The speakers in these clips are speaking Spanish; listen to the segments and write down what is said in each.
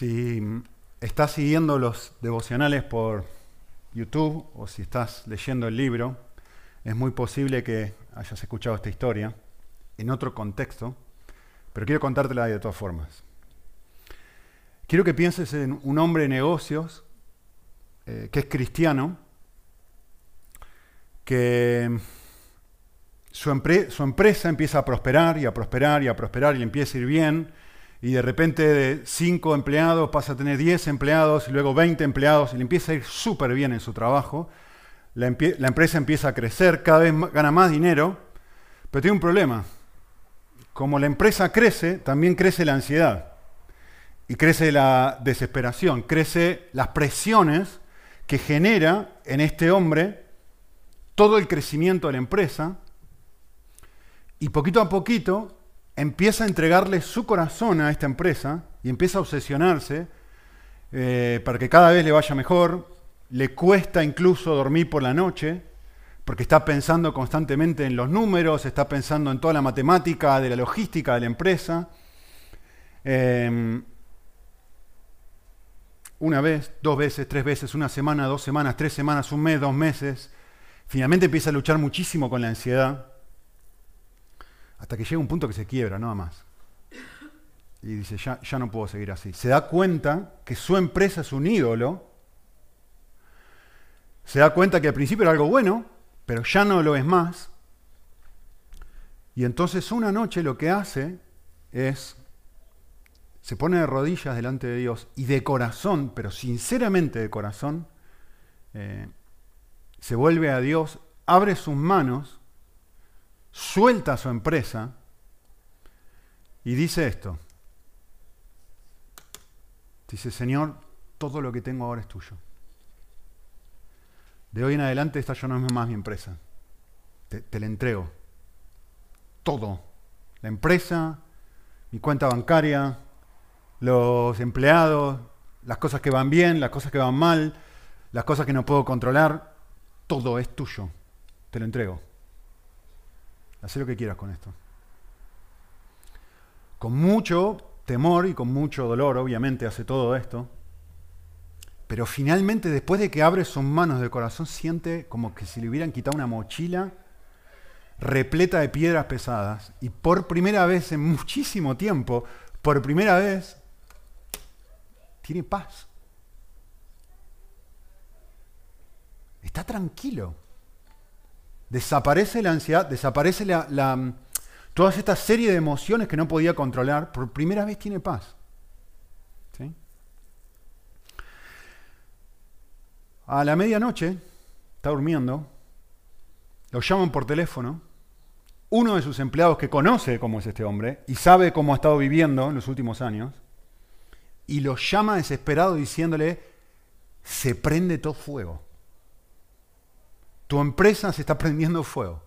Si estás siguiendo los devocionales por YouTube o si estás leyendo el libro, es muy posible que hayas escuchado esta historia en otro contexto, pero quiero contártela de todas formas. Quiero que pienses en un hombre de negocios eh, que es cristiano, que su, empresa empieza a prosperar y a prosperar y a prosperar y empieza a ir bien, y de repente de 5 empleados pasa a tener 10 empleados y luego 20 empleados y le empieza a ir súper bien en su trabajo. La, la, empresa empieza a crecer, cada vez gana más dinero, pero tiene un problema. Como la empresa crece, también crece la ansiedad y crece la desesperación, crece las presiones que genera en este hombre todo el crecimiento de la empresa y poquito a poquito empieza a entregarle su corazón a esta empresa y empieza a obsesionarse eh, para que cada vez le vaya mejor, le cuesta incluso dormir por la noche, porque está pensando constantemente en los números, está pensando en toda la matemática de la logística de la empresa. Em, una vez, dos veces, tres veces, una semana, dos semanas, tres semanas, un mes, dos meses. Finalmente empieza a luchar muchísimo con la ansiedad hasta que llega un punto que se quiebra, nada más. Y dice, ya, ya no puedo seguir así. Se da cuenta que su empresa es un ídolo. Se da cuenta que al principio era algo bueno, pero ya no lo es más. Y entonces una noche lo que hace es, se pone de rodillas delante de Dios y de corazón, pero sinceramente de corazón, eh, se vuelve a Dios, abre sus manos suelta su empresa y dice esto. Dice, Señor, todo lo que tengo ahora es tuyo. De hoy en adelante esta ya no es más mi empresa. Te, te la entrego. Todo. La empresa, mi cuenta bancaria, los empleados, las cosas que van bien, las cosas que van mal, las cosas que no puedo controlar, todo es tuyo. Te lo entrego. Haz lo que quieras con esto. Con mucho temor y con mucho dolor, obviamente, hace todo esto. Pero finalmente, después de que abre sus manos de corazón, siente como que si le hubieran quitado una mochila repleta de piedras pesadas. Y por primera vez en muchísimo tiempo, por primera vez, tiene paz. Está tranquilo. Desaparece la ansiedad, desaparece la, toda esta serie de emociones que no podía controlar. Por primera vez tiene paz. A la medianoche, está durmiendo, lo llaman por teléfono. Uno de sus empleados que conoce cómo es este hombre y sabe cómo ha estado viviendo en los últimos años, y lo llama desesperado diciéndole, se prende todo fuego. Tu empresa se está prendiendo fuego.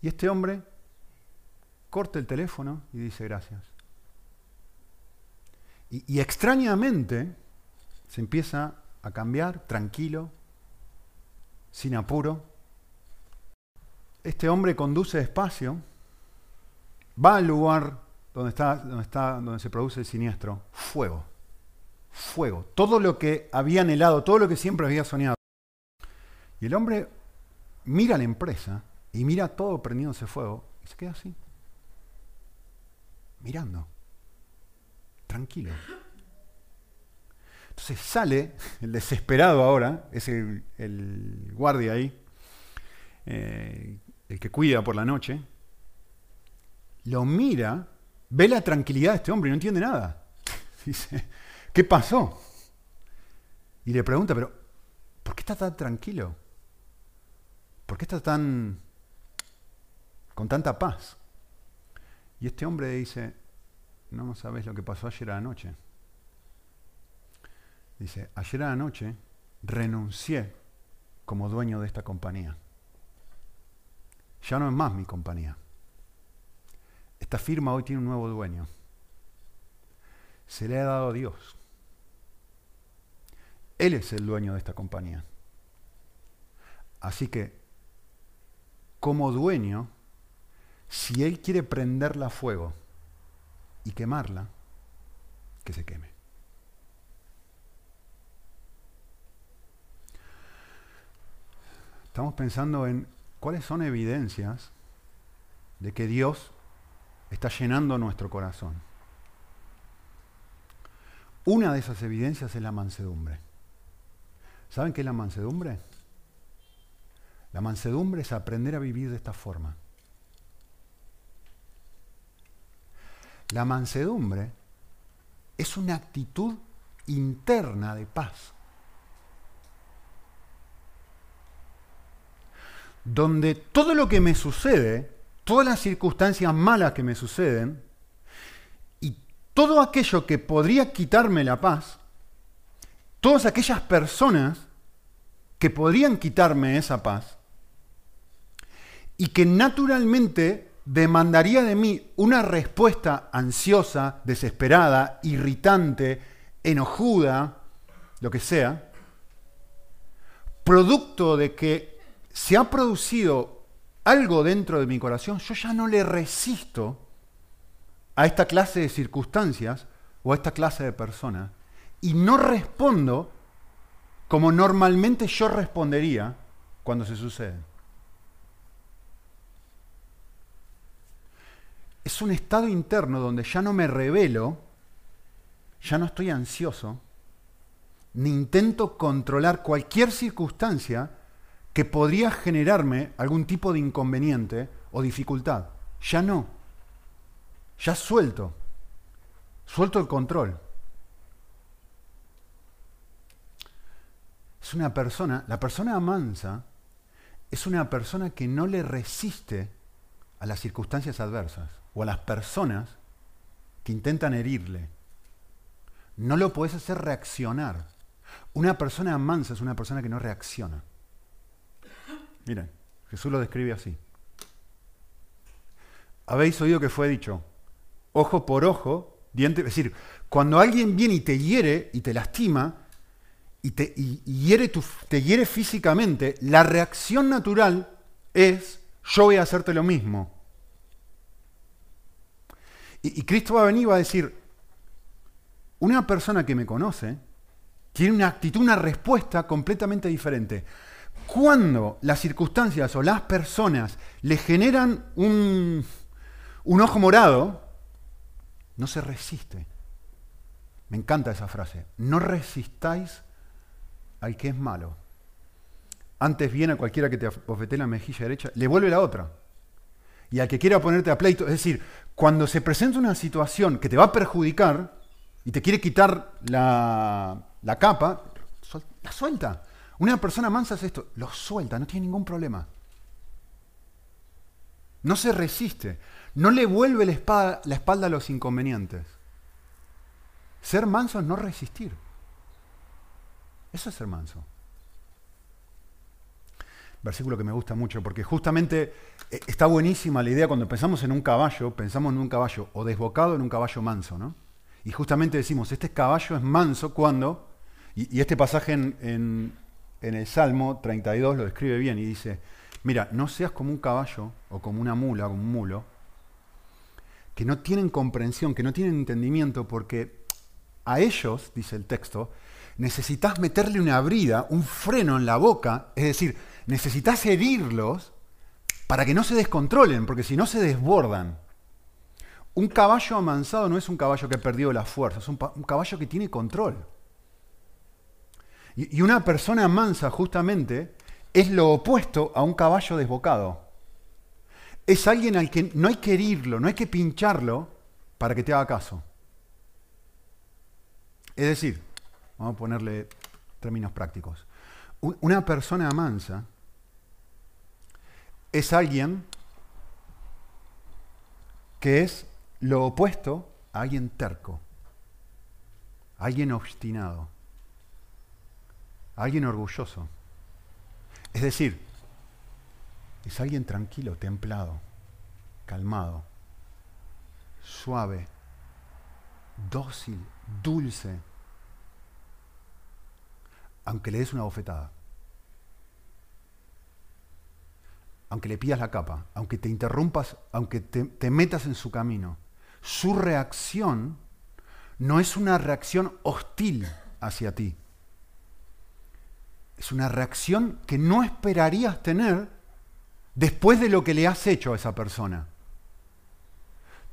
Y este hombre corta el teléfono y dice gracias. Y, extrañamente se empieza a cambiar tranquilo, sin apuro. Este hombre conduce despacio, va al lugar donde, está, donde, está, donde se produce el siniestro, fuego, fuego. Todo lo que había anhelado, todo lo que siempre había soñado. Y el hombre mira la empresa y mira todo prendiéndose fuego y se queda así, mirando, tranquilo. Entonces sale el desesperado ahora, es el, guardia ahí, eh, el que cuida por la noche, lo mira, ve la tranquilidad de este hombre y no entiende nada. Dice, ¿qué pasó? Y le pregunta, pero ¿por qué está tan tranquilo? ¿Por qué está tan con tanta paz? Y este hombre dice, no sabes lo que pasó ayer a la noche. Dice, ayer a la noche renuncié como dueño de esta compañía. Ya no es más mi compañía. Esta firma hoy tiene un nuevo dueño. Se le ha dado a Dios. Él es el dueño de esta compañía. Así que como dueño, si él quiere prenderla a fuego y quemarla, que se queme. Estamos pensando en cuáles son evidencias de que Dios está llenando nuestro corazón. Una de esas evidencias es la mansedumbre. ¿Saben qué es la mansedumbre? La mansedumbre es aprender a vivir de esta forma. La mansedumbre es una actitud interna de paz. Donde todo lo que me sucede, todas las circunstancias malas que me suceden, y todo aquello que podría quitarme la paz, todas aquellas personas que podrían quitarme esa paz, y que naturalmente demandaría de mí una respuesta ansiosa, desesperada, irritante, enojuda, lo que sea, producto de que se ha producido algo dentro de mi corazón, yo ya no le resisto a esta clase de circunstancias o a esta clase de personas y no respondo como normalmente yo respondería cuando se suceden. Es un estado interno donde ya no me revelo, ya no estoy ansioso, ni intento controlar cualquier circunstancia que podría generarme algún tipo de inconveniente o dificultad. Ya no. Ya suelto. Suelto el control. Es una persona, la persona mansa es una persona que no le resiste a las circunstancias adversas o a las personas que intentan herirle. No lo puedes hacer reaccionar. Una persona mansa es una persona que no reacciona. Miren, Jesús lo describe así. Habéis oído que fue dicho, ojo por ojo, diente, es decir, cuando alguien viene y te hiere y te lastima y te, hiere, te hiere físicamente, la reacción natural es yo voy a hacerte lo mismo. Y, Cristo va a venir y va a decir, una persona que me conoce tiene una actitud, una respuesta completamente diferente. Cuando las circunstancias o las personas le generan un, un ojo morado, no se resiste. Me encanta esa frase. No resistáis al que es malo. Antes viene a cualquiera que te bofetee la mejilla derecha, le vuelve la otra. Y al que quiera ponerte a pleito, es decir, cuando se presenta una situación que te va a perjudicar y te quiere quitar la, capa, la suelta. Una persona mansa hace esto, lo suelta, no tiene ningún problema. No se resiste, no le vuelve la espalda, la espalda a los inconvenientes. Ser manso es no resistir. Eso es ser manso versículo que me gusta mucho, porque justamente está buenísima la idea cuando pensamos en un caballo, pensamos en un caballo o desbocado en un caballo manso, ¿no? Y justamente decimos, este caballo es manso cuando, y, este pasaje en, en el Salmo 32 lo describe bien y dice, mira, no seas como un caballo o como una mula, como un mulo, que no tienen comprensión, que no tienen entendimiento, porque a ellos, dice el texto, necesitas meterle una brida, un freno en la boca, es decir, necesitas herirlos para que no se descontrolen, porque si no se desbordan. Un caballo amansado no es un caballo que ha perdido la fuerza, es un, caballo que tiene control. Y, y una persona mansa justamente es lo opuesto a un caballo desbocado. Es alguien al que no hay que herirlo, no hay que pincharlo para que te haga caso. Es decir, vamos a ponerle términos prácticos. Una persona mansa es alguien que es lo opuesto a alguien terco, alguien obstinado, alguien orgulloso. Es decir, es alguien tranquilo, templado, calmado, suave, dócil, dulce, aunque le des una bofetada. Aunque le pidas la capa, aunque te interrumpas, aunque te, metas en su camino, su reacción no es una reacción hostil hacia ti. Es una reacción que no esperarías tener después de lo que le has hecho a esa persona.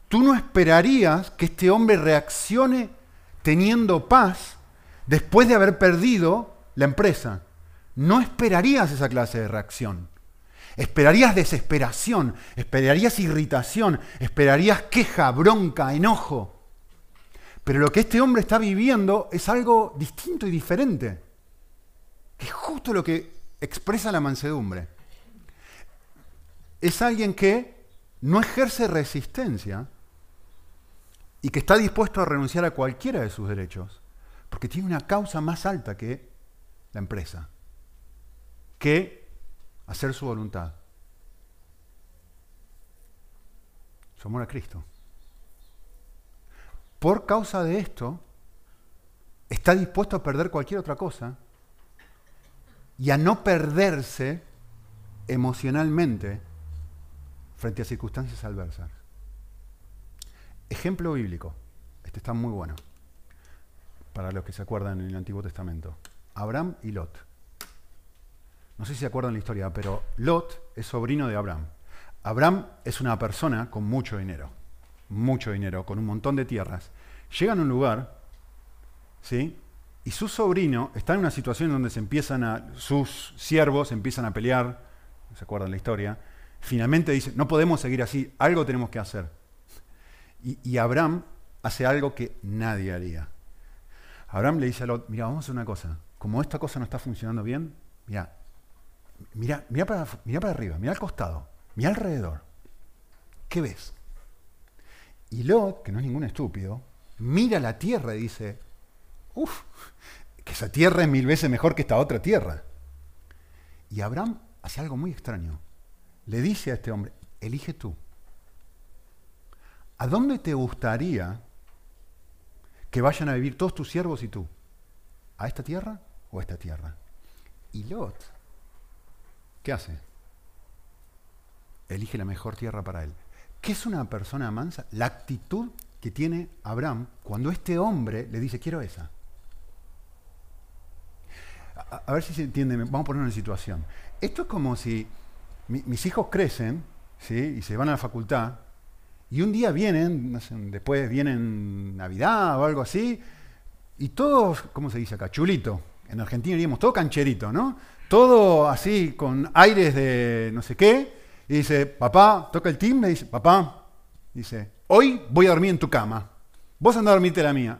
Tú no esperarías que este hombre reaccione teniendo paz después de haber perdido la empresa. No esperarías esa clase de reacción. Esperarías desesperación, esperarías irritación, esperarías queja, bronca, enojo. Pero lo que este hombre está viviendo es algo distinto y diferente. Es justo lo que expresa la mansedumbre. Es alguien que no ejerce resistencia y que está dispuesto a renunciar a cualquiera de sus derechos, porque tiene una causa más alta que la empresa, que hacer su voluntad. Su amor a Cristo. Por causa de esto, está dispuesto a perder cualquier otra cosa y a no perderse emocionalmente frente a circunstancias adversas. Ejemplo bíblico. Este está muy bueno. Para los que se acuerdan en el Antiguo Testamento. Abraham y Lot. No sé si se acuerdan la historia, pero Lot es sobrino de Abraham. Abraham es una persona con mucho dinero, mucho dinero, con un montón de tierras. Llegan a un lugar, ¿sí? Y su sobrino está en una situación donde se empiezan a, sus siervos empiezan a pelear, ¿se acuerdan la historia? Finalmente dice, no podemos seguir así, algo tenemos que hacer. Y, y Abraham hace algo que nadie haría. Abraham le dice a Lot, mira, vamos a hacer una cosa, como esta cosa no está funcionando bien, mira, Mira, mira, para, mira para arriba, mira al costado, mira alrededor. ¿Qué ves? Y Lot, que no es ningún estúpido, mira la tierra y dice, uff, que esa tierra es mil veces mejor que esta otra tierra. Y Abraham hace algo muy extraño. Le dice a este hombre, elige tú. ¿A dónde te gustaría que vayan a vivir todos tus siervos y tú? ¿A esta tierra o a esta tierra? Y Lot ¿Qué hace? Elige la mejor tierra para él. ¿Qué es una persona mansa? La actitud que tiene Abraham cuando este hombre le dice, quiero esa. A, ver si se entiende, vamos a poner una situación. Esto es como si mis hijos crecen ¿sí? y se van a la facultad y un día vienen, después vienen Navidad o algo así, y todos, ¿cómo se dice acá? Chulito. En Argentina diríamos todo cancherito, ¿no? Todo así, con aires de no sé qué, y dice, papá, toca el timbre, y dice, papá, dice, hoy voy a dormir en tu cama, vos andás a dormirte la mía.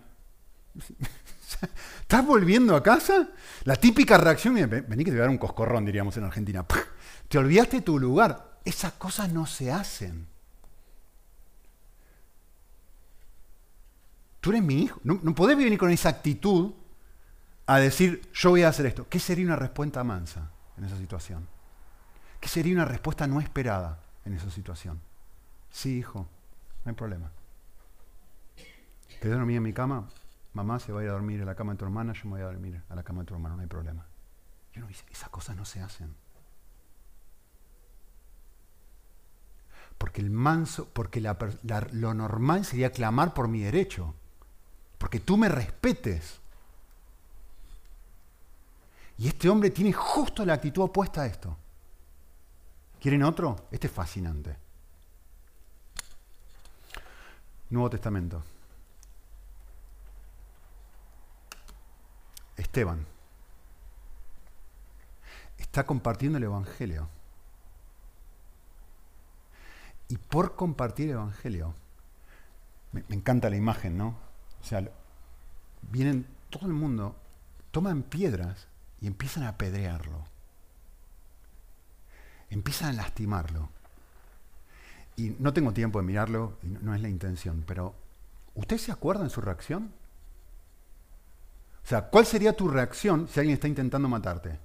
¿Estás volviendo a casa? La típica reacción, vení que te voy a dar un coscorrón, diríamos en Argentina. Te olvidaste tu lugar. Esas cosas no se hacen. Tú eres mi hijo. No, no podés venir con esa actitud a decir, yo voy a hacer esto. ¿Qué sería una respuesta mansa en esa situación? ¿Qué sería una respuesta no esperada en esa situación? Sí, hijo, no hay problema. ¿Te dormir en mi cama? Mamá se va a ir a dormir en la cama de tu hermana, yo me voy a dormir a la cama de tu hermano, no hay problema. Yo no esas cosas no se hacen. Porque el manso, porque lo normal sería clamar por mi derecho. Porque tú me respetes. Y este hombre tiene justo la actitud opuesta a esto. ¿Quieren otro? Este es fascinante. Nuevo Testamento. Esteban está compartiendo el Evangelio. Y por compartir el Evangelio, me, encanta la imagen, ¿no? O sea, vienen todo el mundo, toman piedras y empiezan a apedrearlo. Empiezan a lastimarlo. Y no tengo tiempo de mirarlo, y no, es la intención, pero ¿usted se acuerda en su reacción? O sea, ¿cuál sería tu reacción si alguien está intentando matarte?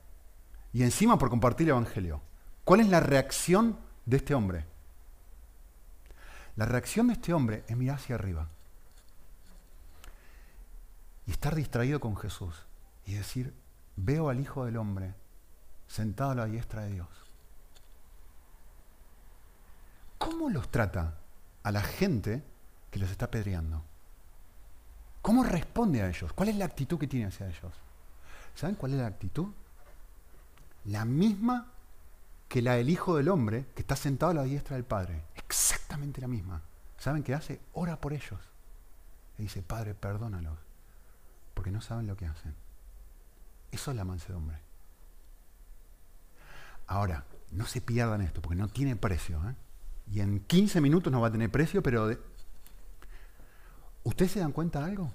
Y encima por compartir el Evangelio. ¿Cuál es la reacción de este hombre? La reacción de este hombre es mirar hacia arriba y estar distraído con Jesús y decir, veo al Hijo del Hombre sentado a la diestra de Dios. ¿Cómo los trata a la gente que los está apedreando? ¿Cómo responde a ellos? ¿Cuál es la actitud que tiene hacia ellos? ¿Saben cuál es la actitud? La misma que la del Hijo del Hombre que está sentado a la diestra del Padre. Exactamente la misma. ¿Saben qué hace? Ora por ellos. Y dice, Padre, perdónalos, porque no saben lo que hacen. Eso es la mansedumbre. Ahora, no se pierdan esto, porque no tiene precio. ¿eh? Y en 15 minutos no va a tener precio, pero... ¿Ustedes se dan cuenta de algo?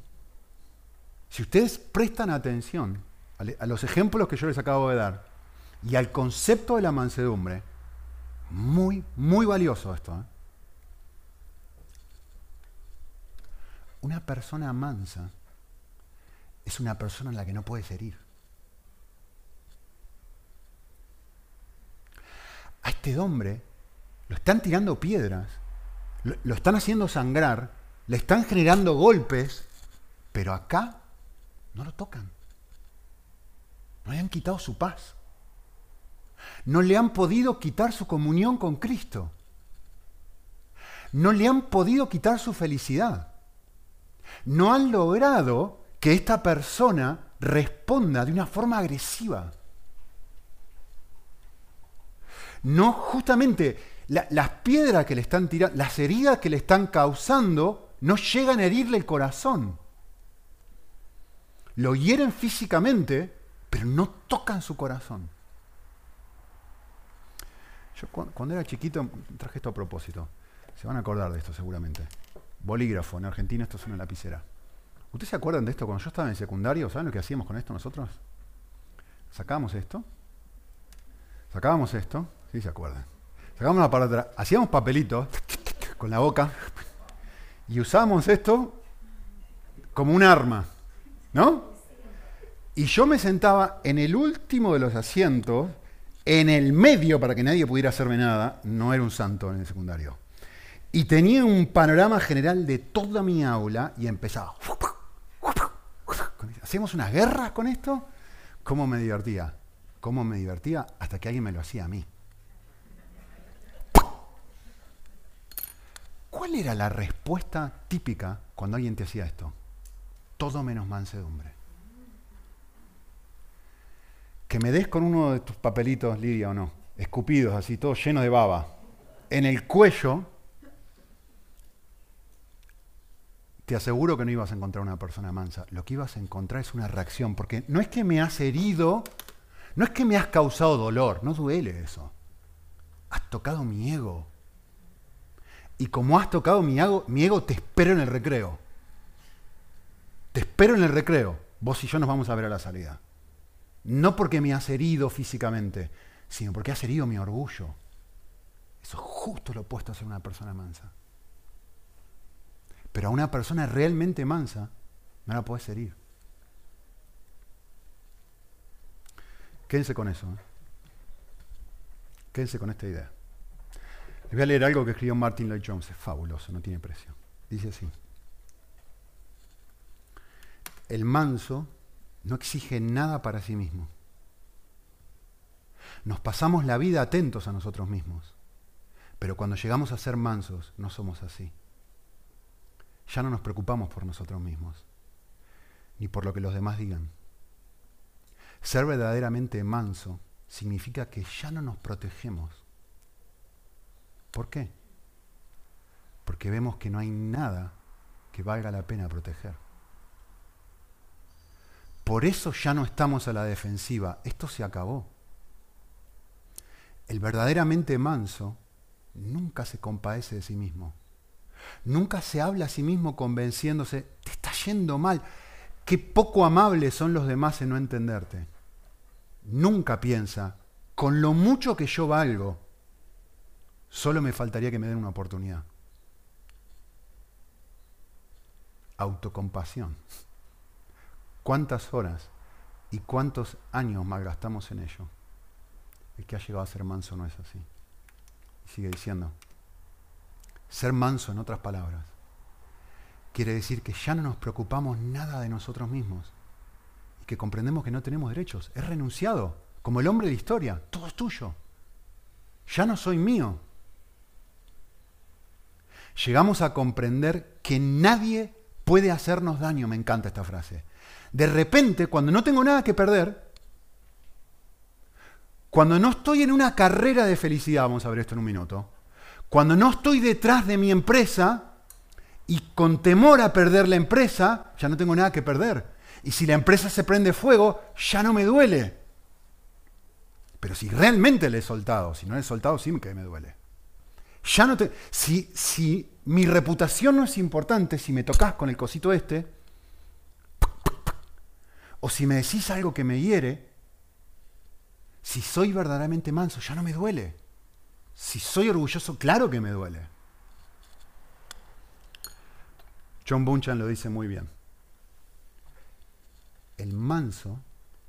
Si ustedes prestan atención a los ejemplos que yo les acabo de dar y al concepto de la mansedumbre, muy, muy valioso esto. ¿eh? Una persona mansa es una persona en la que no puedes herir. A este hombre lo están tirando piedras, lo, lo están haciendo sangrar, le están generando golpes, pero acá no lo tocan. No le han quitado su paz. No le han podido quitar su comunión con Cristo. No le han podido quitar su felicidad no han logrado que esta persona responda de una forma agresiva. No, justamente las piedras que le están tirando, las heridas que le están causando, no llegan a herirle el corazón. Lo hieren físicamente, pero no tocan su corazón. Yo cuando era chiquito traje esto a propósito. Se van a acordar de esto seguramente. Bolígrafo, en Argentina esto es una lapicera. ¿Ustedes se acuerdan de esto cuando yo estaba en secundario? ¿Saben lo que hacíamos con esto nosotros? Sacábamos esto, sacábamos esto, sí se acuerdan. Sacábamos la para hacíamos papelitos con la boca y usábamos esto como un arma, ¿no? Y yo me sentaba en el último de los asientos, en el medio para que nadie pudiera hacerme nada. No era un santo en el secundario y tenía un panorama general de toda mi aula y empezaba. ¿Hacíamos unas guerras con esto? ¿Cómo me divertía? ¿Cómo me divertía? Hasta que alguien me lo hacía a mí. ¿Cuál era la respuesta típica cuando alguien te hacía esto? Todo menos mansedumbre. Que me des con uno de tus papelitos, Lidia, o no, escupidos, así, todo lleno de baba, en el cuello, te aseguro que no ibas a encontrar una persona mansa. Lo que ibas a encontrar es una reacción, porque no es que me has herido, no es que me has causado dolor, no duele eso. Has tocado mi ego. Y como has tocado mi ego, mi ego te espero en el recreo. Te espero en el recreo. Vos y yo nos vamos a ver a la salida. No porque me has herido físicamente, sino porque has herido mi orgullo. Eso es justo lo opuesto a ser una persona mansa. Pero a una persona realmente mansa no la puedes herir. Quédense con eso. ¿eh? Quédense con esta idea. Les voy a leer algo que escribió Martin Lloyd Jones. Es fabuloso, no tiene precio. Dice así. El manso no exige nada para sí mismo. Nos pasamos la vida atentos a nosotros mismos. Pero cuando llegamos a ser mansos, no somos así ya no nos preocupamos por nosotros mismos, ni por lo que los demás digan. Ser verdaderamente manso significa que ya no nos protegemos. ¿Por qué? Porque vemos que no hay nada que valga la pena proteger. Por eso ya no estamos a la defensiva. Esto se acabó. El verdaderamente manso nunca se compadece de sí mismo. Nunca se habla a sí mismo convenciéndose, te está yendo mal. Qué poco amables son los demás en no entenderte. Nunca piensa, con lo mucho que yo valgo, solo me faltaría que me den una oportunidad. Autocompasión. ¿Cuántas horas y cuántos años malgastamos en ello? El que ha llegado a ser manso no es así. sigue diciendo, ser manso, en otras palabras, quiere decir que ya no nos preocupamos nada de nosotros mismos y que comprendemos que no tenemos derechos. Es renunciado, como el hombre de historia, todo es tuyo. Ya no soy mío. Llegamos a comprender que nadie puede hacernos daño, me encanta esta frase. De repente, cuando no tengo nada que perder, cuando no estoy en una carrera de felicidad, vamos a ver esto en un minuto, cuando no estoy detrás de mi empresa y con temor a perder la empresa, ya no tengo nada que perder. Y si la empresa se prende fuego, ya no me duele. Pero si realmente le he soltado, si no le he soltado, sí que me duele. Ya no te, si, si mi reputación no es importante, si me tocas con el cosito este, o si me decís algo que me hiere, si soy verdaderamente manso, ya no me duele. Si soy orgulloso, claro que me duele. John Bunchan lo dice muy bien. El manso,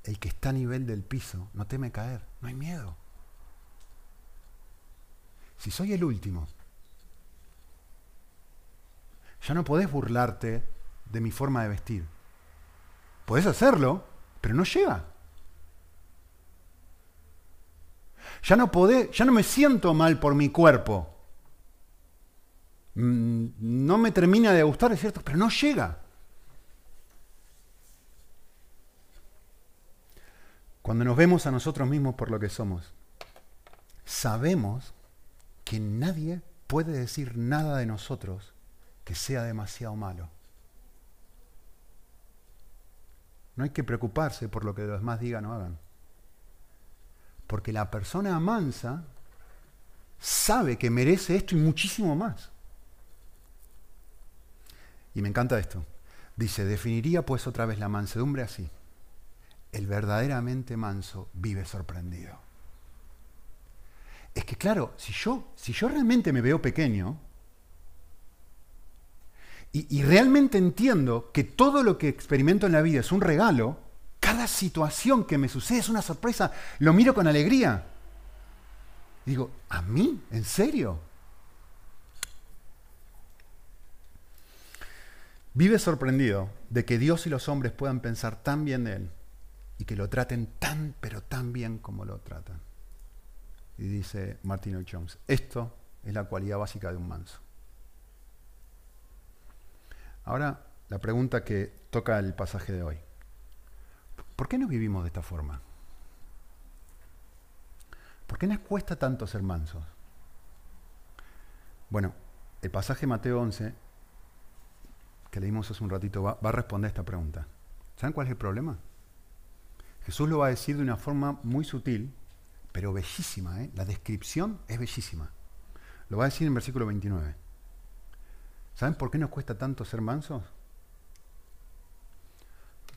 el que está a nivel del piso, no teme caer, no hay miedo. Si soy el último, ya no podés burlarte de mi forma de vestir. Podés hacerlo, pero no llega. Ya no podés, ya no me siento mal por mi cuerpo. Mm, no me termina de gustar, es cierto, pero no llega. Cuando nos vemos a nosotros mismos por lo que somos, sabemos que nadie puede decir nada de nosotros que sea demasiado malo. No hay que preocuparse por lo que los demás digan o hagan. Porque la persona mansa sabe que merece esto y muchísimo más. Y me encanta esto. Dice, definiría pues otra vez la mansedumbre así. El verdaderamente manso vive sorprendido. Es que claro, si yo, si yo realmente me veo pequeño, y, realmente entiendo que todo lo que experimento en la vida es un regalo, cada situación que me sucede es una sorpresa, lo miro con alegría. digo, ¿a mí? ¿En serio? Vive sorprendido de que Dios y los hombres puedan pensar tan bien de Él y que lo traten tan, pero tan bien como lo tratan. Y dice Martin Jones, esto es la cualidad básica de un manso. Ahora, la pregunta que toca el pasaje de hoy. ¿Por qué no vivimos de esta forma? ¿Por qué nos cuesta tanto ser mansos? Bueno, el pasaje Mateo 11, que leímos hace un ratito, va, a responder esta pregunta. ¿Saben cuál es el problema? Jesús lo va a decir de una forma muy sutil, pero bellísima. ¿eh? La descripción es bellísima. Lo va a decir en versículo 29. ¿Saben por qué nos cuesta tanto ser mansos?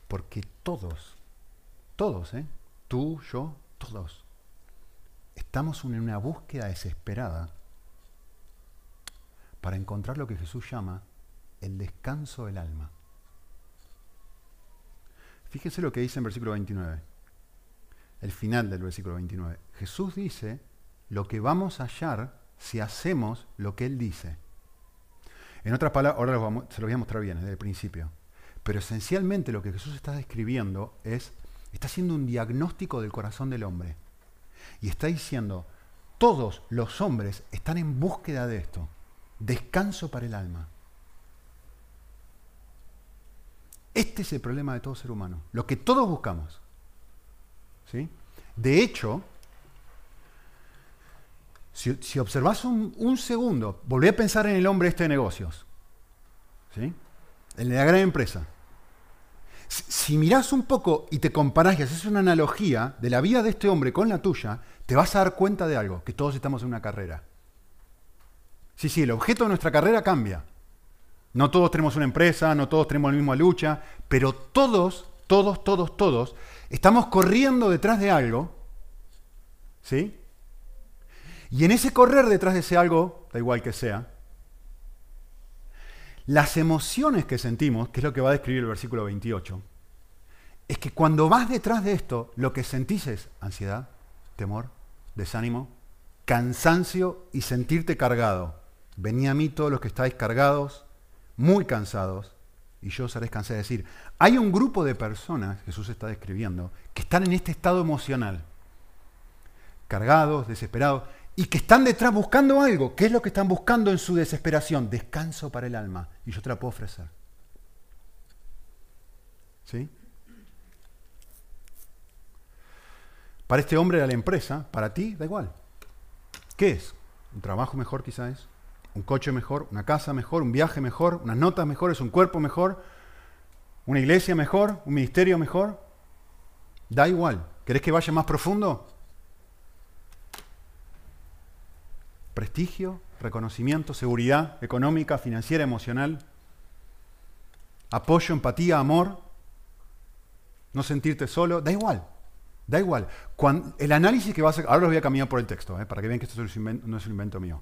Porque todos, todos, ¿eh? tú, yo, todos, estamos en una búsqueda desesperada para encontrar lo que Jesús llama el descanso del alma. Fíjense lo que dice en versículo 29, el final del versículo 29. Jesús dice lo que vamos a hallar si hacemos lo que Él dice. En otras palabras, ahora se lo voy a mostrar bien desde el principio. Pero esencialmente lo que Jesús está describiendo es, está haciendo un diagnóstico del corazón del hombre. Y está diciendo, todos los hombres están en búsqueda de esto. Descanso para el alma. Este es el problema de todo ser humano. Lo que todos buscamos. ¿Sí? De hecho, si, observas un, segundo, volví a pensar en el hombre este de negocios, ¿sí? de la gran empresa. Si, si mirás un poco y te comparás y haces una analogía de la vida de este hombre con la tuya, te vas a dar cuenta de algo, que todos estamos en una carrera. Sí, sí, el objeto de nuestra carrera cambia. No todos tenemos una empresa, no todos tenemos la misma lucha, pero todos, todos, todos, todos, estamos corriendo detrás de algo, ¿sí? Y en ese correr detrás de ese algo, da igual que sea, las emociones que sentimos, que es lo que va a describir el versículo 28, es que cuando vas detrás de esto, lo que sentís es ansiedad, temor, desánimo, cansancio y sentirte cargado. Venía a mí todos los que estáis cargados, muy cansados, y yo os haré descansar. Es decir, hay un grupo de personas, Jesús está describiendo, que están en este estado emocional, cargados, desesperados, y que están detrás buscando algo. ¿Qué es lo que están buscando en su desesperación? Descanso para el alma. Y yo te la puedo ofrecer. ¿Sí? Para este hombre de la empresa, para ti, da igual. ¿Qué es? ¿Un trabajo mejor quizás? ¿Un coche mejor? ¿Una casa mejor? ¿Un viaje mejor? ¿Unas notas mejores? ¿Un cuerpo mejor? ¿Una iglesia mejor? ¿Un ministerio mejor? Da igual. ¿Querés que vaya más profundo? Prestigio, reconocimiento, seguridad económica, financiera, emocional, apoyo, empatía, amor, no sentirte solo, da igual. Da igual. el análisis que va a hacer, ahora los voy a caminar por el texto, eh, para que vean que esto no es un invento mío.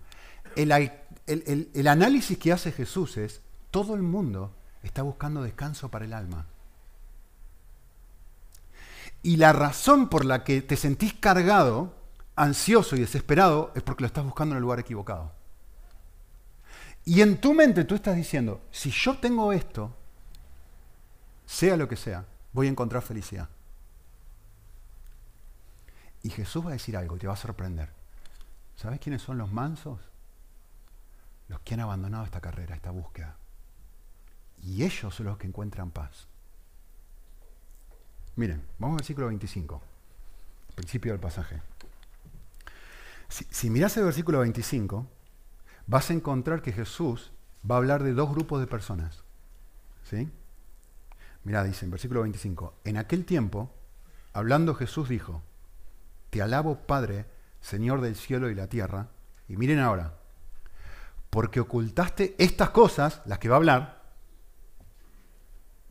El análisis que hace Jesús es, todo el mundo está buscando descanso para el alma. Y la razón por la que te sentís cargado, ansioso y desesperado es porque lo estás buscando en el lugar equivocado. Y en tu mente tú estás diciendo, si yo tengo esto, sea lo que sea, voy a encontrar felicidad. Y Jesús va a decir algo y te va a sorprender. ¿Sabes quiénes son los mansos? Los que han abandonado esta carrera, esta búsqueda. Y ellos son los que encuentran paz. Miren, vamos al versículo 25, principio del pasaje. Si, si miras el versículo 25, vas a encontrar que Jesús va a hablar de dos grupos de personas. ¿Sí? Mirá, dice en versículo 25, en aquel tiempo, hablando Jesús dijo, te alabo Padre, Señor del cielo y la tierra. Y miren ahora, porque ocultaste estas cosas, las que va a hablar.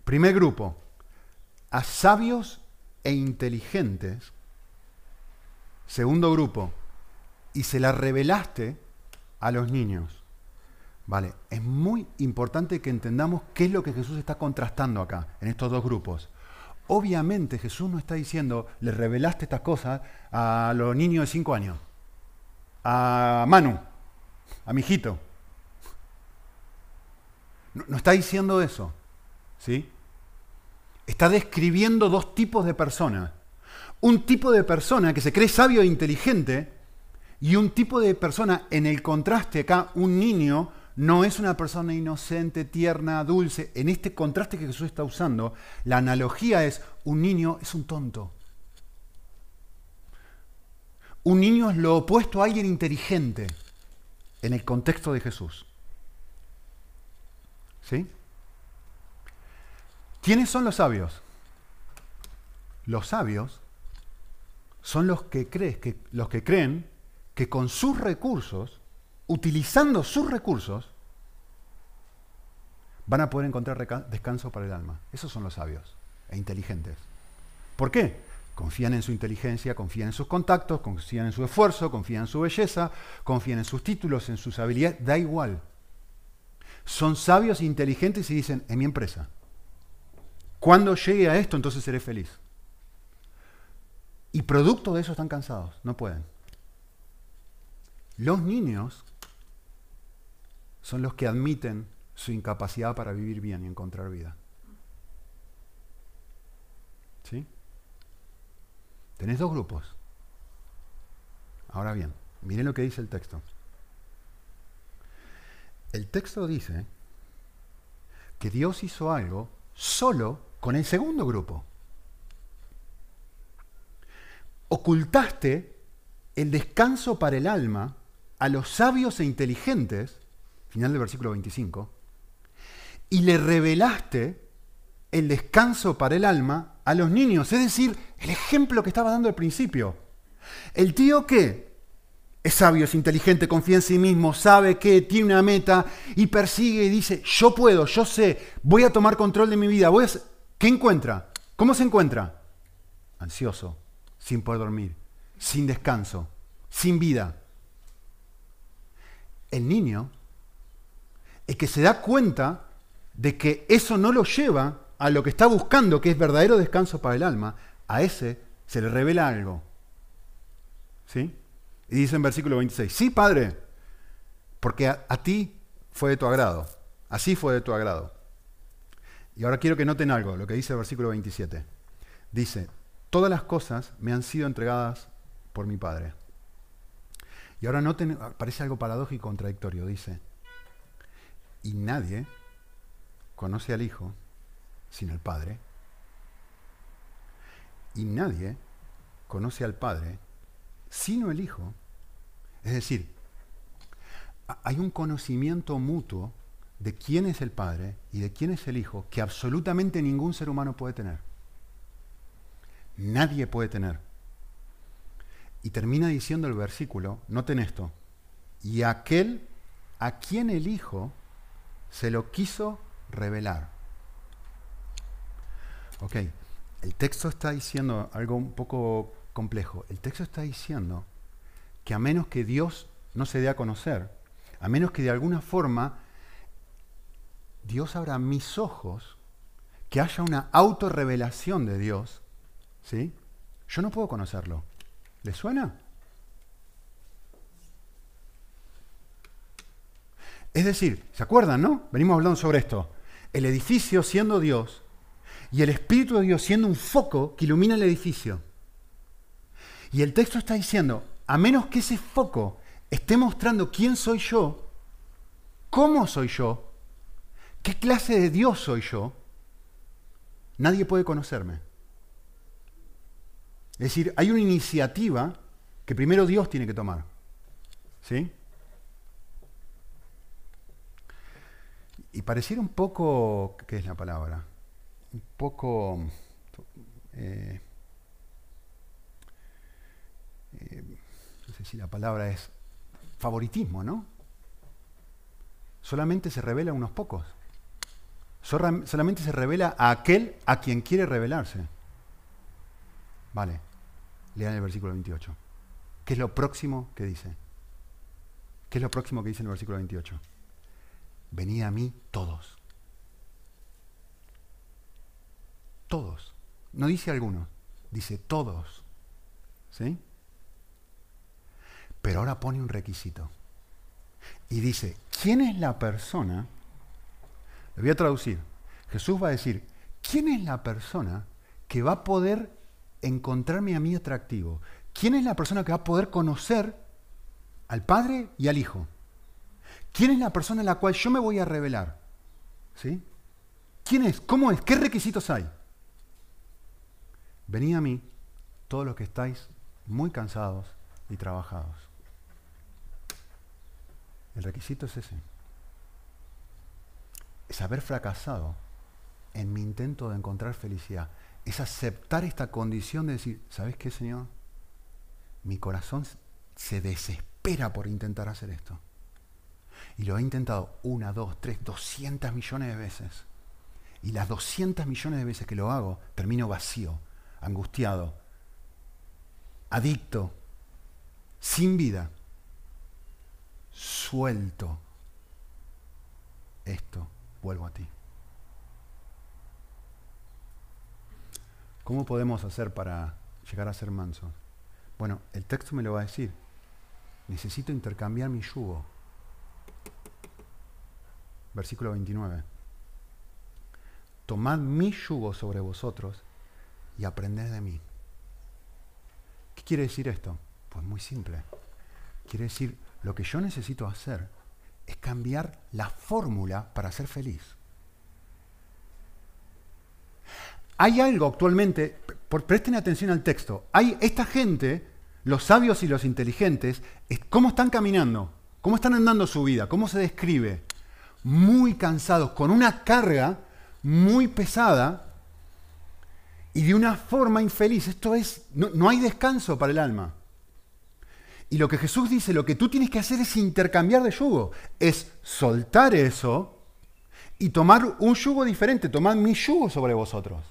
Primer grupo, a sabios e inteligentes. Segundo grupo, y se las revelaste a los niños. Vale, es muy importante que entendamos qué es lo que Jesús está contrastando acá, en estos dos grupos. Obviamente Jesús no está diciendo, le revelaste estas cosas a los niños de 5 años, a Manu, a mi hijito. No, está diciendo eso. ¿sí? Está describiendo dos tipos de personas. Un tipo de persona que se cree sabio e inteligente y un tipo de persona en el contraste acá, un niño no es una persona inocente, tierna, dulce. En este contraste que Jesús está usando, la analogía es un niño es un tonto. Un niño es lo opuesto a alguien inteligente en el contexto de Jesús. ¿Sí? ¿Quiénes son los sabios? Los sabios son los que, crees, que, los que creen que con sus recursos utilizando sus recursos, van a poder encontrar descanso para el alma. Esos son los sabios e inteligentes. ¿Por qué? Confían en su inteligencia, confían en sus contactos, confían en su esfuerzo, confían en su belleza, confían en sus títulos, en sus habilidades, da igual. Son sabios e inteligentes y dicen, en mi empresa. Cuando llegue a esto, entonces seré feliz. Y producto de eso están cansados, no pueden. Los niños son los que admiten su incapacidad para vivir bien y encontrar vida. ¿Sí? Tenés dos grupos. Ahora bien, miren lo que dice el texto. El texto dice que Dios hizo algo solo con el segundo grupo. Ocultaste el descanso para el alma a los sabios e inteligentes final del versículo 25, y le revelaste el descanso para el alma a los niños, es decir, el ejemplo que estaba dando al principio. El tío que es sabio, es inteligente, confía en sí mismo, sabe que tiene una meta y persigue y dice, yo puedo, yo sé, voy a tomar control de mi vida. Voy a... ¿Qué encuentra? ¿Cómo se encuentra? Ansioso, sin poder dormir, sin descanso, sin vida. El niño es que se da cuenta de que eso no lo lleva a lo que está buscando, que es verdadero descanso para el alma, a ese se le revela algo. ¿Sí? Y dice en versículo 26, sí, Padre, porque a, ti fue de tu agrado, así fue de tu agrado. Y ahora quiero que noten algo, lo que dice el versículo 27. Dice, todas las cosas me han sido entregadas por mi Padre. Y ahora noten, parece algo paradójico y contradictorio, dice, y nadie conoce al Hijo sino el Padre, Y nadie conoce al Padre sino el Hijo. Es decir, hay un conocimiento mutuo de quién es el Padre y de quién es el Hijo que absolutamente ningún ser humano puede tener. Nadie puede tener. Y termina diciendo el versículo, noten esto, y aquel a quien el Hijo se lo quiso revelar. Ok, el texto está diciendo algo un poco complejo. El texto está diciendo que a menos que Dios no se dé a conocer, a menos que de alguna forma Dios abra mis ojos, que haya una autorrevelación de Dios, ¿sí? Yo no puedo conocerlo. ¿Le suena? Es decir, ¿se acuerdan, no? Venimos hablando sobre esto. El edificio siendo Dios y el Espíritu de Dios siendo un foco que ilumina el edificio. Y el texto está diciendo, a menos que ese foco esté mostrando quién soy yo, cómo soy yo, qué clase de Dios soy yo, nadie puede conocerme. Es decir, hay una iniciativa que primero Dios tiene que tomar. ¿Sí? Y pareciera un poco, ¿qué es la palabra? Un poco... Eh, eh, sé si la palabra es favoritismo, ¿no? Solamente se revela a unos pocos. Solamente se revela a aquel a quien quiere revelarse. Vale, lean el versículo 28. ¿Qué es lo próximo que dice? ¿Qué es lo próximo que dice en el versículo 28? Venid a mí todos. Todos. No dice algunos, dice todos. ¿Sí? Pero ahora pone un requisito. Y dice, ¿quién es la persona? Lo voy a traducir. Jesús va a decir, ¿quién es la persona que va a poder encontrarme a mí atractivo? ¿Quién es la persona que va a poder conocer al Padre y al Hijo? ¿Quién es la persona en la cual yo me voy a revelar? ¿Sí? ¿Quién es? ¿Cómo es? ¿Qué requisitos hay? Venid a mí, todos los que estáis muy cansados y trabajados. El requisito es ese. Es haber fracasado en mi intento de encontrar felicidad. Es aceptar esta condición de decir, ¿sabes qué, Señor? Mi corazón se desespera por intentar hacer esto. Y lo he intentado una, dos, tres, doscientas millones de veces. Y las doscientas millones de veces que lo hago, termino vacío, angustiado, adicto, sin vida. Suelto esto, vuelvo a ti. ¿Cómo podemos hacer para llegar a ser mansos? Bueno, el texto me lo va a decir. Necesito intercambiar mi yugo versículo 29. Tomad mi yugo sobre vosotros y aprended de mí. ¿Qué quiere decir esto? Pues muy simple. Quiere decir, lo que yo necesito hacer es cambiar la fórmula para ser feliz. Hay algo actualmente, por, presten atención al texto, hay esta gente, los sabios y los inteligentes, ¿cómo están caminando? ¿Cómo están andando su vida? ¿Cómo se describe? muy cansados, con una carga muy pesada y de una forma infeliz. Esto es, no, hay descanso para el alma. Y lo que Jesús dice, lo que tú tienes que hacer es intercambiar de yugo, es soltar eso y tomar un yugo diferente, tomar mi yugo sobre vosotros.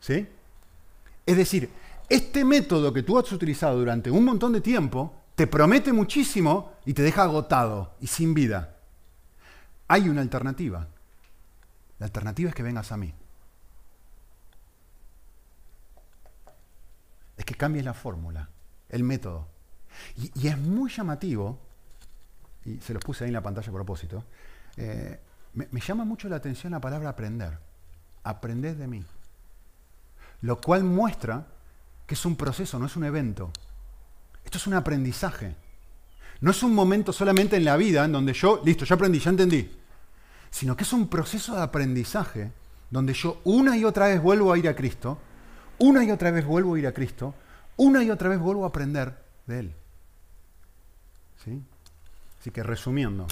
¿Sí? Es decir, este método que tú has utilizado durante un montón de tiempo te promete muchísimo y te deja agotado y sin vida. Hay una alternativa. La alternativa es que vengas a mí. Es que cambies la fórmula, el método. Y, es muy llamativo, y se los puse ahí en la pantalla a propósito, eh, me, me llama mucho la atención la palabra aprender. Aprender de mí. Lo cual muestra que es un proceso, no es un evento. Esto es un aprendizaje. No es un momento solamente en la vida en donde yo, listo, ya aprendí, ya entendí. Sino que es un proceso de aprendizaje donde yo una y otra vez vuelvo a ir a Cristo, una y otra vez vuelvo a ir a Cristo, una y otra vez vuelvo a aprender de Él. ¿Sí? Así que resumiendo,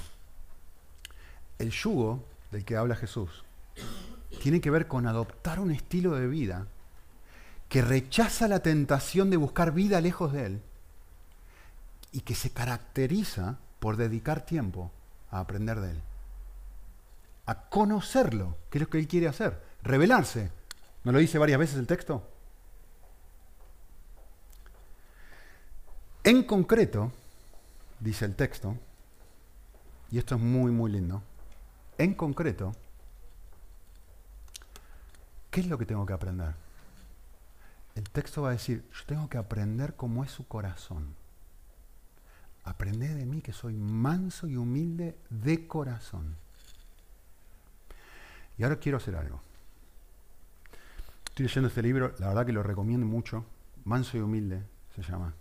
el yugo del que habla Jesús tiene que ver con adoptar un estilo de vida que rechaza la tentación de buscar vida lejos de Él y que se caracteriza por dedicar tiempo a aprender de Él, a conocerlo, que es lo que Él quiere hacer, revelarse. ¿No lo dice varias veces el texto? En concreto, dice el texto, y esto es muy, muy lindo, en concreto, ¿qué es lo que tengo que aprender? El texto va a decir, yo tengo que aprender cómo es su corazón. Aprende de mí que soy manso y humilde de corazón. Y ahora quiero hacer algo. Estoy leyendo este libro, la verdad que lo recomiendo mucho. Manso y humilde se llama.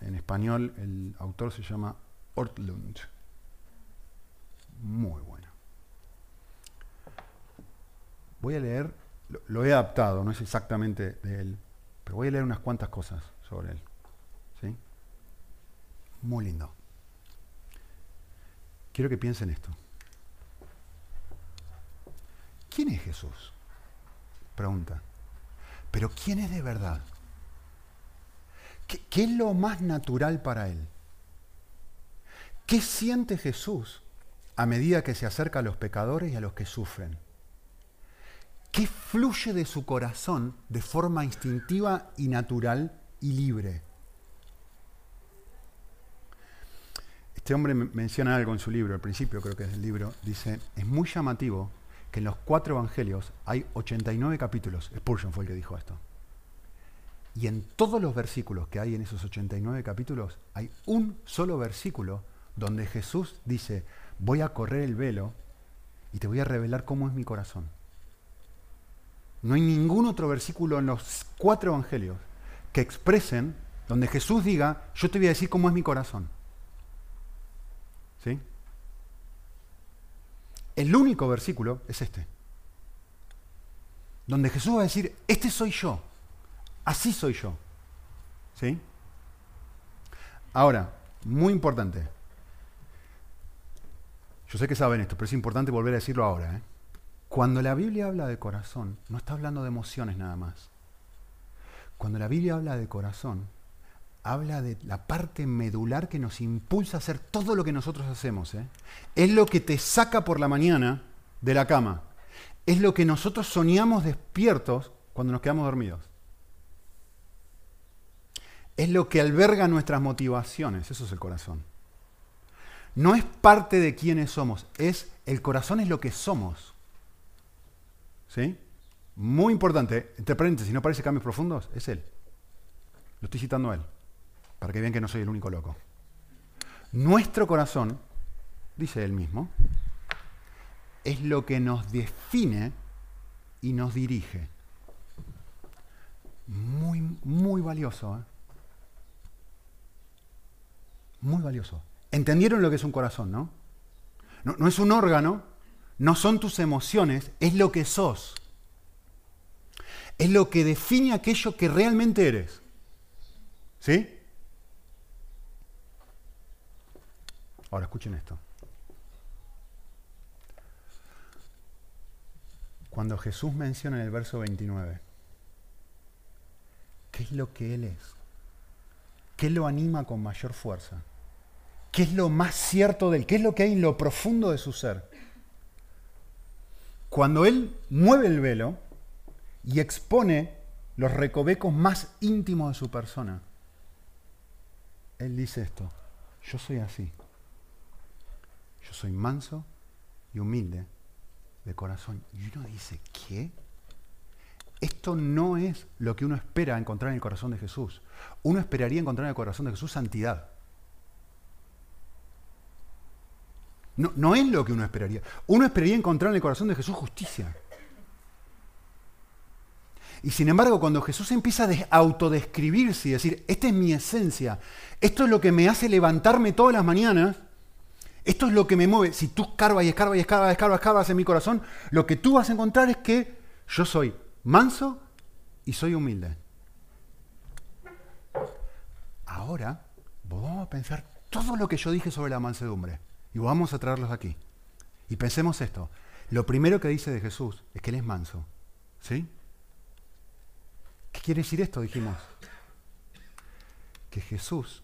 En español el autor se llama Ortlund. Muy bueno. Voy a leer, lo, he adaptado, no es exactamente de él, pero voy a leer unas cuantas cosas sobre él. ¿sí? Muy lindo. Quiero que piensen esto. ¿Quién es Jesús? Pregunta. Pero ¿quién es de verdad? ¿Qué, es lo más natural para él? ¿Qué siente Jesús a medida que se acerca a los pecadores y a los que sufren? ¿Qué fluye de su corazón de forma instintiva y natural y libre? Este hombre menciona algo en su libro, al principio creo que es el libro, dice, es muy llamativo que en los cuatro evangelios hay 89 capítulos. Spurgeon fue el que dijo esto. Y en todos los versículos que hay en esos 89 capítulos, hay un solo versículo donde Jesús dice, voy a correr el velo y te voy a revelar cómo es mi corazón. No hay ningún otro versículo en los cuatro evangelios que expresen donde Jesús diga, yo te voy a decir cómo es mi corazón. ¿Sí? El único versículo es este, donde Jesús va a decir, este soy yo. Así soy yo. ¿Sí? Ahora, muy importante. Yo sé que saben esto, pero es importante volver a decirlo ahora. ¿eh? Cuando la Biblia habla de corazón, no está hablando de emociones nada más. Cuando la Biblia habla de corazón, habla de la parte medular que nos impulsa a hacer todo lo que nosotros hacemos. ¿eh? Es lo que te saca por la mañana de la cama. Es lo que nosotros soñamos despiertos cuando nos quedamos dormidos es lo que alberga nuestras motivaciones, eso es el corazón. No es parte de quiénes somos, es el corazón es lo que somos. ¿Sí? Muy importante, entre paréntesis, si no parece cambios profundos, es él. Lo estoy citando a él, para que vean que no soy el único loco. Nuestro corazón, dice él mismo, es lo que nos define y nos dirige. Muy, muy valioso. ¿eh? Muy valioso. ¿Entendieron lo que es un corazón, no? No, es un órgano, no son tus emociones, es lo que sos. Es lo que define aquello que realmente eres. ¿Sí? Ahora escuchen esto. Cuando Jesús menciona en el verso 29, ¿qué es lo que Él es? ¿Qué lo anima con mayor fuerza? ¿Qué es lo más cierto de él? ¿Qué es lo que hay en lo profundo de su ser? Cuando él mueve el velo y expone los recovecos más íntimos de su persona, él dice esto, yo soy así. Yo soy manso y humilde de corazón. Y uno dice, ¿qué? Esto no es lo que uno espera encontrar en el corazón de Jesús. Uno esperaría encontrar en el corazón de Jesús santidad. No, es lo que uno esperaría. Uno esperaría encontrar en el corazón de Jesús justicia. Y sin embargo, cuando Jesús empieza a autodescribirse y decir, esta es mi esencia, esto es lo que me hace levantarme todas las mañanas, Esto es lo que me mueve. Si tú escarbas y escarbas y escarbas, escarbas, escarbas en mi corazón, lo que tú vas a encontrar es que yo soy manso y soy humilde. Ahora vamos a pensar todo lo que yo dije sobre la mansedumbre y vamos a traerlos aquí. Y pensemos esto. Lo primero que dice de Jesús es que Él es manso. ¿Sí? ¿Qué quiere decir esto? Dijimos. Que Jesús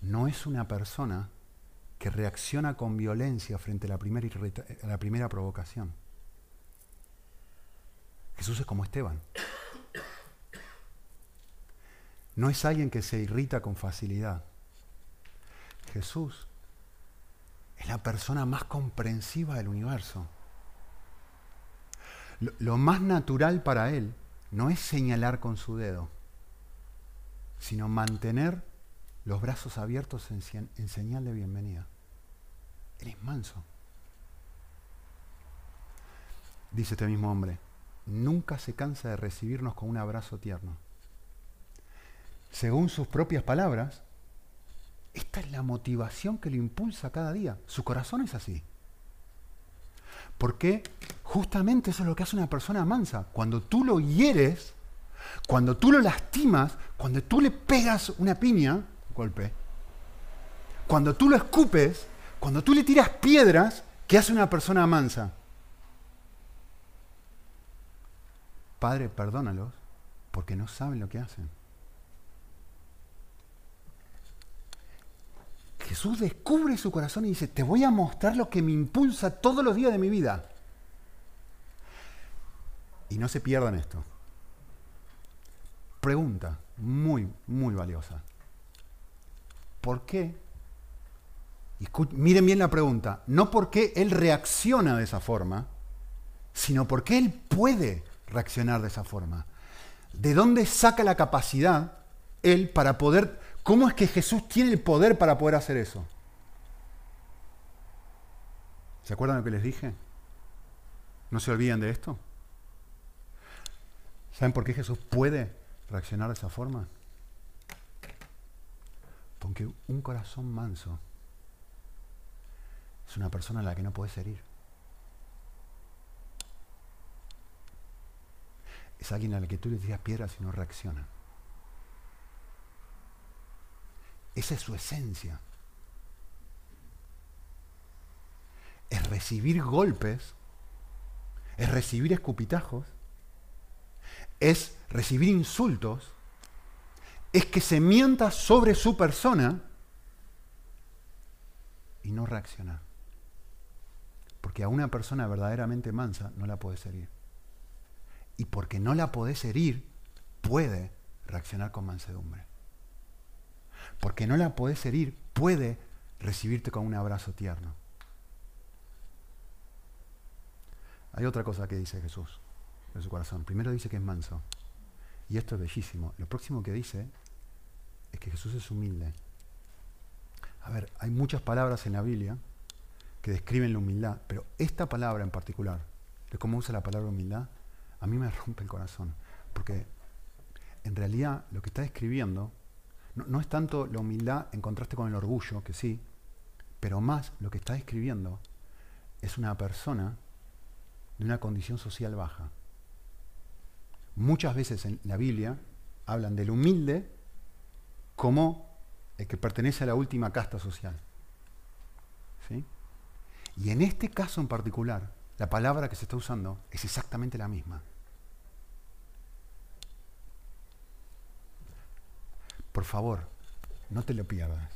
no es una persona que reacciona con violencia frente a la primera, la primera provocación. Jesús es como Esteban. No es alguien que se irrita con facilidad. Jesús es la persona más comprensiva del universo. Lo, más natural para él no es señalar con su dedo, sino mantener los brazos abiertos en, señal de bienvenida. Es manso. Dice este mismo hombre, nunca se cansa de recibirnos con un abrazo tierno. Según sus propias palabras, esta es la motivación que lo impulsa cada día. Su corazón es así. Porque justamente eso es lo que hace una persona mansa. Cuando tú lo hieres, cuando tú lo lastimas, cuando tú le pegas una piña, golpe, cuando tú lo escupes, cuando tú le tiras piedras, ¿qué hace una persona mansa? Padre, perdónalos porque no saben lo que hacen. Jesús descubre su corazón y dice, te voy a mostrar lo que me impulsa todos los días de mi vida. Y no se pierdan esto. Pregunta muy, muy valiosa. ¿Por qué? miren bien la pregunta. No por qué Él reacciona de esa forma, sino porque Él puede reaccionar de esa forma. ¿De dónde saca la capacidad Él para poder ¿Cómo es que Jesús tiene el poder para poder hacer eso? ¿Se acuerdan lo que les dije? ¿No se olviden de esto? ¿Saben por qué Jesús puede reaccionar de esa forma? Porque un corazón manso es una persona a la que no puedes herir. Es alguien a la que tú le tiras piedras y no reacciona. Esa es su esencia. Es recibir golpes, es recibir escupitajos, es recibir insultos, es que se mienta sobre su persona y no reaccionar. Porque a una persona verdaderamente mansa no la puedes herir. Y porque no la podés herir, puede reaccionar con mansedumbre porque no la podés herir, puede recibirte con un abrazo tierno. Hay otra cosa que dice Jesús en su corazón. Primero dice que es manso. Y esto es bellísimo. Lo próximo que dice es que Jesús es humilde. A ver, hay muchas palabras en la Biblia que describen la humildad, pero esta palabra en particular, de cómo usa la palabra humildad, a mí me rompe el corazón. Porque en realidad lo que está describiendo no, es tanto la humildad en contraste con el orgullo, que sí, pero más lo que está describiendo es una persona de una condición social baja. Muchas veces en la Biblia hablan del humilde como el que pertenece a la última casta social. ¿Sí? Y en este caso en particular, la palabra que se está usando es exactamente la misma. Por favor, no te lo pierdas,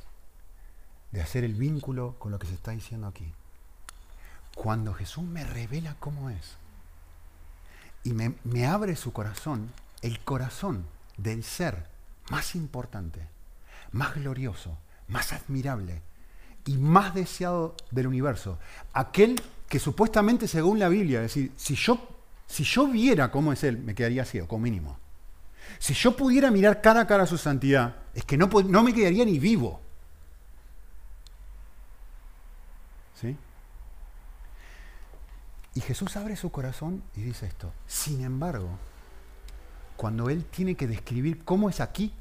de hacer el vínculo con lo que se está diciendo aquí. Cuando Jesús me revela cómo es y me, abre su corazón, el corazón del ser más importante, más glorioso, más admirable y más deseado del universo, aquel que supuestamente según la Biblia, es decir, si yo, si yo viera cómo es Él, me quedaría ciego, como mínimo. Si yo pudiera mirar cara a cara a su santidad, es que no, no me quedaría ni vivo. ¿Sí? Y Jesús abre su corazón y dice esto. Sin embargo, cuando Él tiene que describir cómo es aquí,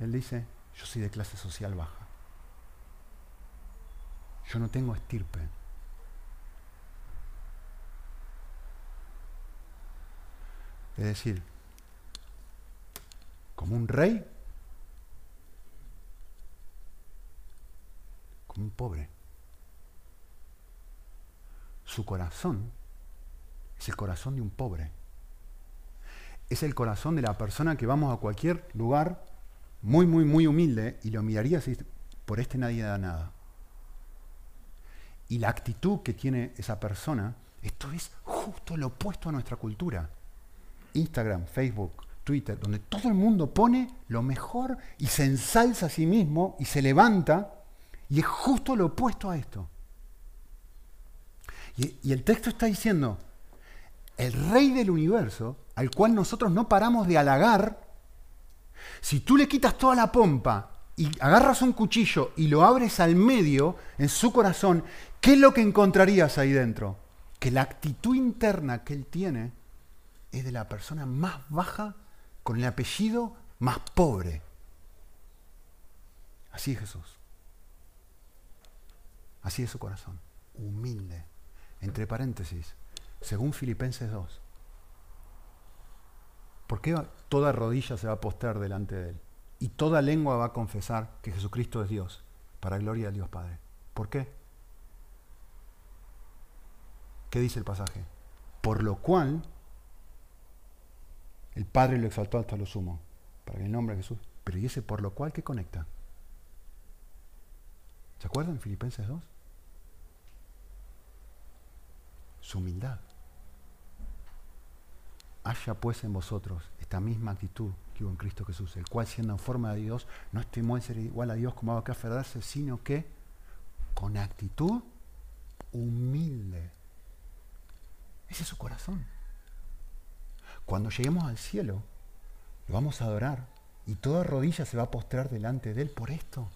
Él dice, yo soy de clase social baja. Yo no tengo estirpe. Es decir, como un rey, como un pobre. Su corazón es el corazón de un pobre. Es el corazón de la persona que vamos a cualquier lugar muy, muy, muy humilde y lo miraría así, por este nadie da nada. Y la actitud que tiene esa persona, esto es justo lo opuesto a nuestra cultura. Instagram, Facebook, Twitter, donde todo el mundo pone lo mejor y se ensalza a sí mismo y se levanta, y es justo lo opuesto a esto. Y, el texto está diciendo, el rey del universo, al cual nosotros no paramos de halagar, si tú le quitas toda la pompa y agarras un cuchillo y lo abres al medio, en su corazón, ¿qué es lo que encontrarías ahí dentro? Que la actitud interna que él tiene es de la persona más baja con el apellido más pobre. Así es Jesús. Así es su corazón. Humilde. Entre paréntesis, según Filipenses 2. ¿Por qué toda rodilla se va a postrar delante de él? Y toda lengua va a confesar que Jesucristo es Dios, para gloria del Dios Padre. ¿Por qué? ¿Qué dice el pasaje? Por lo cual el Padre lo exaltó hasta lo sumo, para que el nombre de Jesús. Pero ¿y ese por lo cual qué conecta? ¿Se acuerdan Filipenses 2? Su humildad. Haya pues en vosotros esta misma actitud que hubo en Cristo Jesús, el cual siendo en forma de Dios, no estimó el ser igual a Dios como va que aferrarse, sino que con actitud humilde. Ese es su corazón. Cuando lleguemos al cielo, lo vamos a adorar y toda rodilla se va a postrar delante de Él por esto.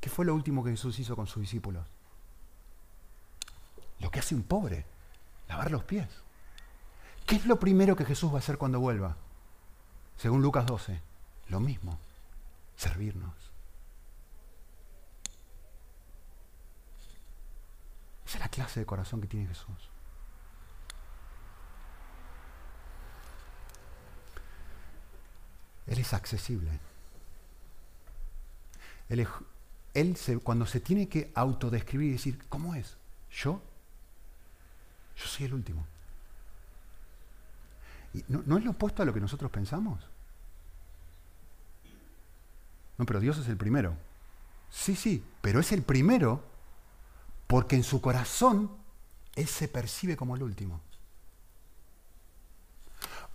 ¿Qué fue lo último que Jesús hizo con sus discípulos? Lo que hace un pobre, lavar los pies. ¿Qué es lo primero que Jesús va a hacer cuando vuelva? Según Lucas 12, lo mismo, servirnos. Esa es la clase de corazón que tiene Jesús. Él es accesible. Él, cuando se tiene que autodescribir y decir, ¿cómo es? Yo, yo soy el último. No, ¿No es lo opuesto a lo que nosotros pensamos? No, pero Dios es el primero. Sí, sí, pero es el primero porque en su corazón Él se percibe como el último.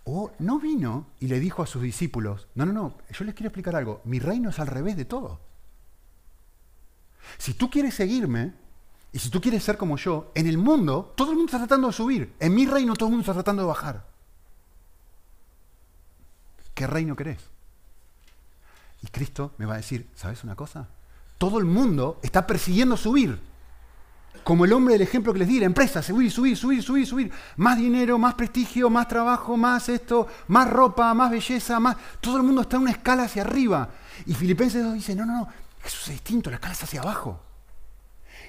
O no vino y le dijo a sus discípulos, no, no, no, yo les quiero explicar algo, mi reino es al revés de todo. Si tú quieres seguirme, y si tú quieres ser como yo, en el mundo todo el mundo está tratando de subir, en mi reino todo el mundo está tratando de bajar. ¿Qué reino querés? Y Cristo me va a decir, ¿sabes una cosa? Todo el mundo está persiguiendo subir como el hombre del ejemplo que les di, la empresa, subir, subir, subir, subir, subir. Más dinero, más prestigio, más trabajo, más esto, más ropa, más belleza, más... Todo el mundo está en una escala hacia arriba. Y Filipenses 2 dice, no, no, no, eso es distinto, la escala es hacia abajo.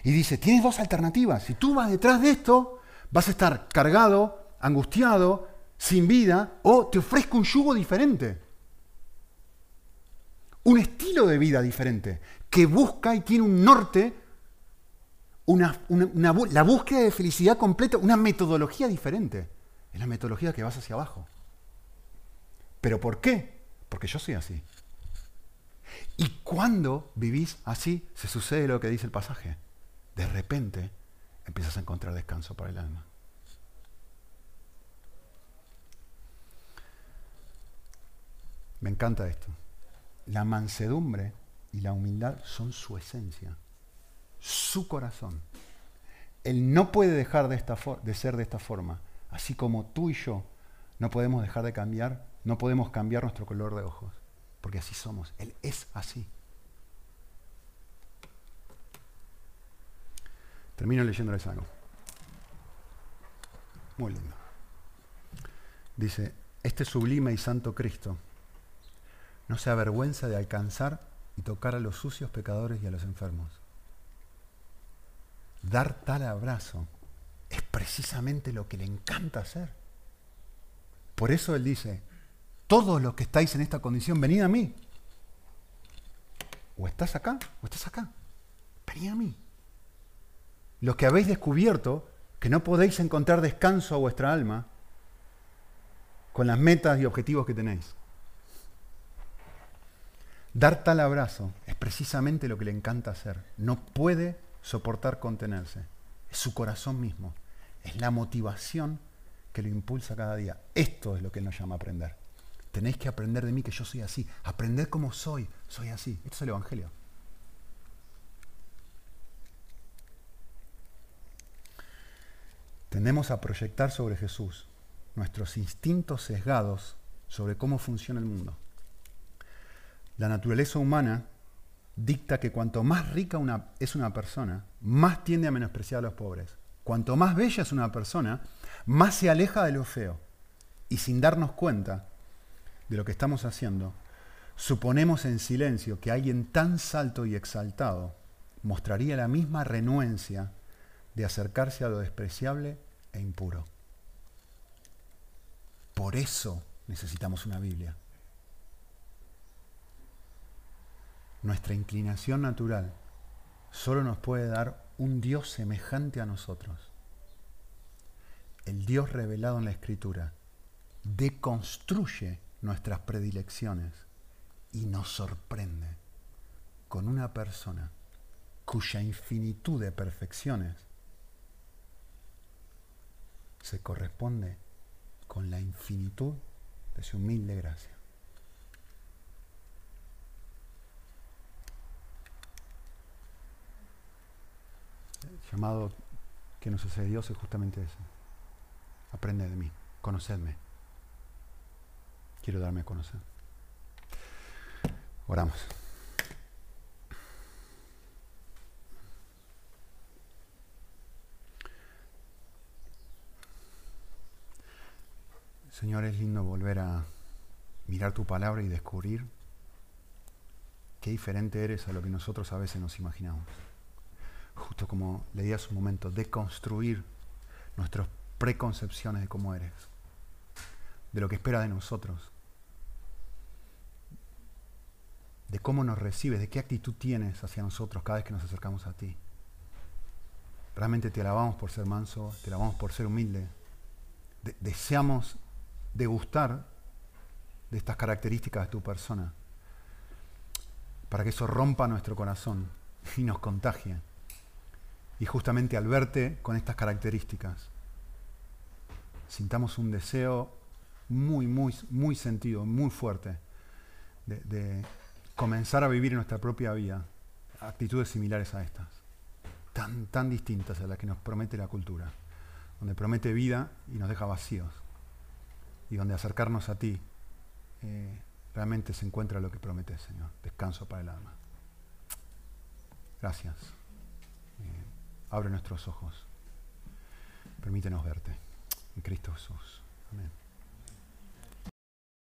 Y dice, tienes dos alternativas. Si tú vas detrás de esto, vas a estar cargado, angustiado, sin vida, o te ofrezco un yugo diferente. Un estilo de vida diferente, que busca y tiene un norte una, la búsqueda de felicidad completa, una metodología diferente. Es la metodología que vas hacia abajo. ¿Pero por qué? Porque yo soy así. Y cuando vivís así, se sucede lo que dice el pasaje. De repente empiezas a encontrar descanso para el alma. Me encanta esto. La mansedumbre y la humildad son su esencia su corazón. Él no puede dejar de, esta de ser de esta forma, así como tú y yo no podemos dejar de cambiar, no podemos cambiar nuestro color de ojos, porque así somos. Él es así. Termino leyéndoles algo. Muy lindo. Dice, este sublime y santo Cristo no se avergüenza de alcanzar y tocar a los sucios pecadores y a los enfermos. Dar tal abrazo es precisamente lo que le encanta hacer. Por eso Él dice, todos los que estáis en esta condición, venid a mí. O estás acá, o estás acá. Venid a mí. Los que habéis descubierto que no podéis encontrar descanso a vuestra alma con las metas y objetivos que tenéis. Dar tal abrazo es precisamente lo que le encanta hacer. No puede soportar contenerse. Es su corazón mismo. Es la motivación que lo impulsa cada día. Esto es lo que él nos llama aprender. Tenéis que aprender de mí que yo soy así. Aprender como soy. Soy así. Esto es el Evangelio. Tendemos a proyectar sobre Jesús nuestros instintos sesgados sobre cómo funciona el mundo. La naturaleza humana dicta que cuanto más rica una, es una persona, más tiende a menospreciar a los pobres. Cuanto más bella es una persona, más se aleja de lo feo. Y sin darnos cuenta de lo que estamos haciendo, suponemos en silencio que alguien tan salto y exaltado mostraría la misma renuencia de acercarse a lo despreciable e impuro. Por eso necesitamos una Biblia. Nuestra inclinación natural solo nos puede dar un Dios semejante a nosotros. El Dios revelado en la Escritura deconstruye nuestras predilecciones y nos sorprende con una persona cuya infinitud de perfecciones se corresponde con la infinitud de su humilde gracia. Llamado que nos hace Dios es justamente eso. Aprende de mí, conocedme. Quiero darme a conocer. Oramos. Señor, es lindo volver a mirar tu palabra y descubrir qué diferente eres a lo que nosotros a veces nos imaginamos. Justo como leí hace un momento, deconstruir nuestras preconcepciones de cómo eres, de lo que espera de nosotros, de cómo nos recibes, de qué actitud tienes hacia nosotros cada vez que nos acercamos a ti. Realmente te alabamos por ser manso, te alabamos por ser humilde. deseamos degustar de estas características de tu persona, para que eso rompa nuestro corazón y nos contagie. Y justamente al verte con estas características, sintamos un deseo muy, muy, muy sentido, muy fuerte, de, comenzar a vivir en nuestra propia vida actitudes similares a estas, tan, tan distintas a las que nos promete la cultura, donde promete vida y nos deja vacíos y donde acercarnos a ti eh, realmente se encuentra lo que prometes, Señor, descanso para el alma. Gracias. Eh, abre nuestros ojos. Permítenos verte. En Cristo Jesús. Amén.